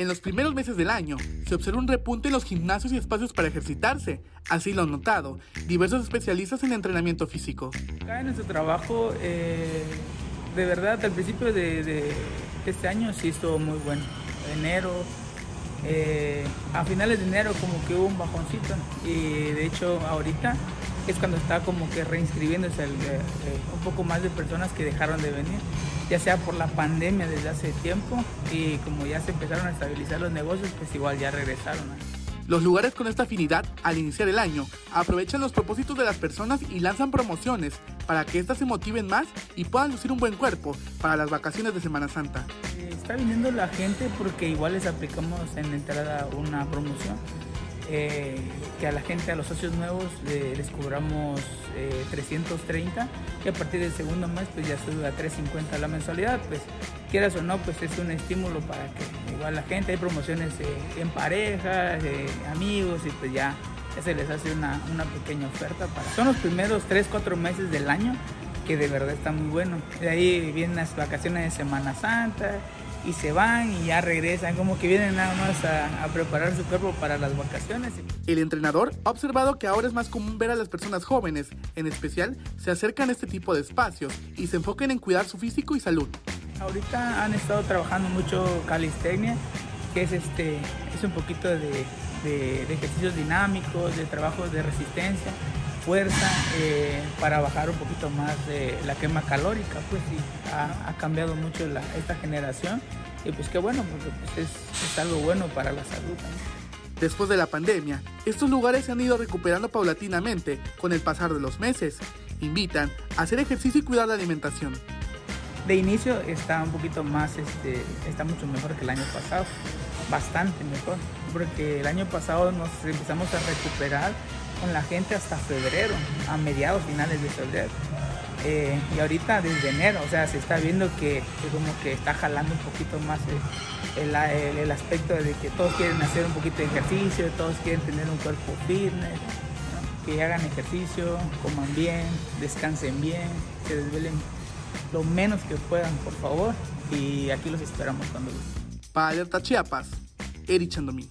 En los primeros meses del año se observa un repunte en los gimnasios y espacios para ejercitarse. Así lo han notado diversos especialistas en entrenamiento físico. Acá en nuestro trabajo, eh, de verdad, al principio de, este año sí estuvo muy bueno. Enero, eh, a finales de enero como que hubo un bajoncito y de hecho ahorita es cuando está como que reinscribiéndose eh, un poco más de personas que dejaron de venir ya sea por la pandemia desde hace tiempo y como ya se empezaron a estabilizar los negocios, pues igual ya regresaron. Los lugares con esta afinidad al iniciar el año aprovechan los propósitos de las personas y lanzan promociones para que éstas se motiven más y puedan lucir un buen cuerpo para las vacaciones de Semana Santa. Está viniendo la gente porque igual les aplicamos en la entrada una promoción eh, que a la gente, a los socios nuevos, les cobramos 330 eh, y a partir del segundo mes pues ya sube a 350 la mensualidad, pues quieras o no, pues es un estímulo para que igual la gente, hay promociones eh, en pareja, amigos y pues ya, se les hace una, una pequeña oferta. Para... Son los primeros 3, 4 meses del año que de verdad está muy bueno. De ahí vienen las vacaciones de Semana Santa y se van y ya regresan, como que vienen nada más a, preparar su cuerpo para las vacaciones. El entrenador ha observado que ahora es más común ver a las personas jóvenes, en especial, se acercan a este tipo de espacios y se enfoquen en cuidar su físico y salud. Ahorita han estado trabajando mucho calistenia, que es, este, es un poquito de, de, de ejercicios dinámicos, de trabajos de resistencia fuerza eh, para bajar un poquito más de la quema calórica, pues sí, ha, cambiado mucho esta generación y pues qué bueno, porque pues es, algo bueno para la salud. Después de la pandemia, estos lugares se han ido recuperando paulatinamente con el pasar de los meses. Invitan a hacer ejercicio y cuidar la alimentación. De inicio está un poquito más, este, está mucho mejor que el año pasado, bastante mejor, porque el año pasado nos empezamos a recuperar con la gente hasta febrero, a mediados finales de febrero. Eh, y ahorita desde enero, o sea, se está viendo que, como que está jalando un poquito más el, el, aspecto de que todos quieren hacer un poquito de ejercicio, todos quieren tener un cuerpo fitness, que hagan ejercicio, coman bien, descansen bien, se desvelen lo menos que puedan, por favor, y aquí los esperamos cuando gusten. Para Alerta Chiapas, Eri Chandomín.